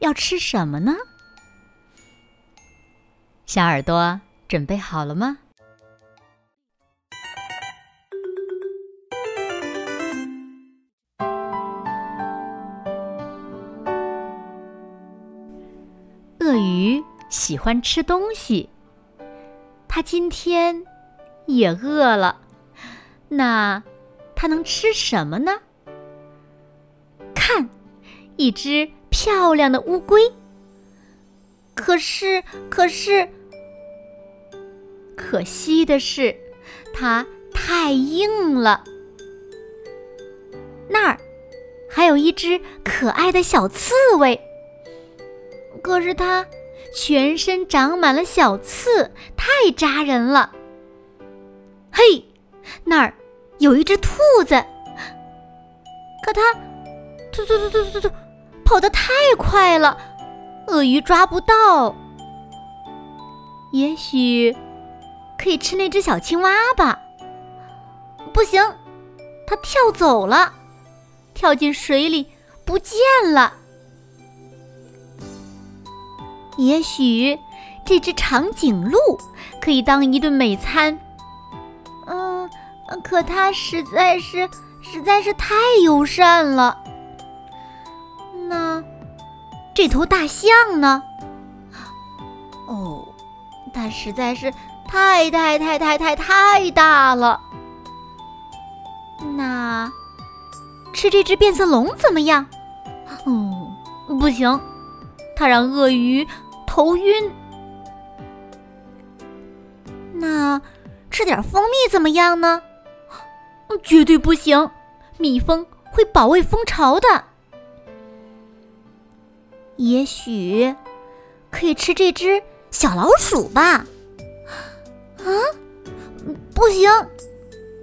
要吃什么呢？小耳朵准备好了吗？鳄鱼喜欢吃东西，它今天也饿了。那它能吃什么呢？看，一只。漂亮的乌龟，可是，可是，可惜的是，它太硬了。那儿还有一只可爱的小刺猬，可是它全身长满了小刺，太扎人了。嘿，那儿有一只兔子，可它，突突突突突突。跑得太快了，鳄鱼抓不到。也许可以吃那只小青蛙吧？不行，它跳走了，跳进水里不见了。也许这只长颈鹿可以当一顿美餐。嗯，可它实在是实在是太友善了。这头大象呢？哦，它实在是太太太太太太大了。那吃这只变色龙怎么样？哦，不行，它让鳄鱼头晕。那吃点蜂蜜怎么样呢？绝对不行，蜜蜂会保卫蜂巢的。也许可以吃这只小老鼠吧？啊，不行，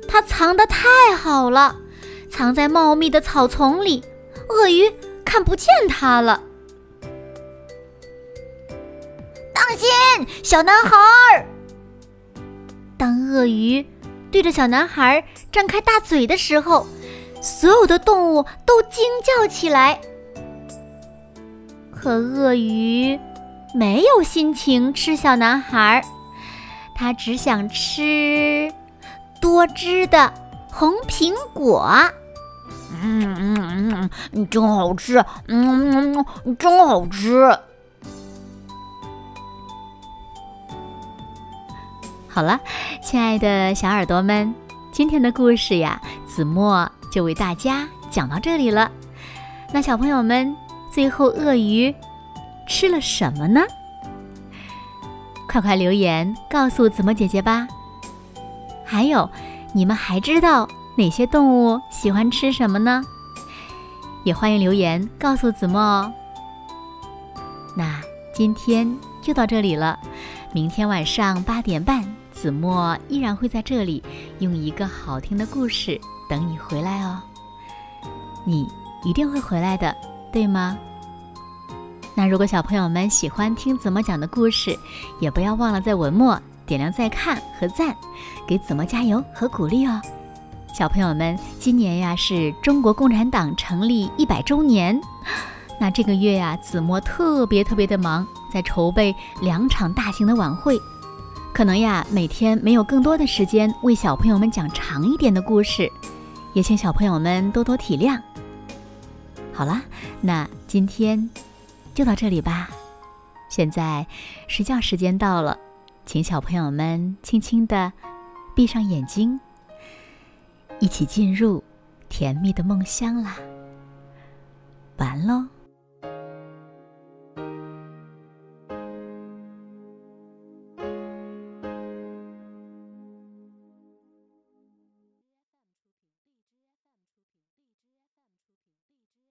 它藏的太好了，藏在茂密的草丛里，鳄鱼看不见它了。当心，小男孩！当鳄鱼对着小男孩张开大嘴的时候，所有的动物都惊叫起来。可鳄鱼没有心情吃小男孩，它只想吃多汁的红苹果。嗯嗯嗯，真好吃！嗯嗯，真好吃。好了，亲爱的小耳朵们，今天的故事呀，子墨就为大家讲到这里了。那小朋友们。最后，鳄鱼吃了什么呢？快快留言告诉子墨姐姐吧。还有，你们还知道哪些动物喜欢吃什么呢？也欢迎留言告诉子墨哦。那今天就到这里了，明天晚上八点半，子墨依然会在这里用一个好听的故事等你回来哦。你一定会回来的。对吗？那如果小朋友们喜欢听子墨讲的故事，也不要忘了在文末点亮再看和赞，给子墨加油和鼓励哦。小朋友们，今年呀是中国共产党成立一百周年，那这个月呀，子墨特别特别的忙，在筹备两场大型的晚会，可能呀每天没有更多的时间为小朋友们讲长一点的故事，也请小朋友们多多体谅。好了，那今天就到这里吧。现在睡觉时间到了，请小朋友们轻轻的闭上眼睛，一起进入甜蜜的梦乡啦。完喽。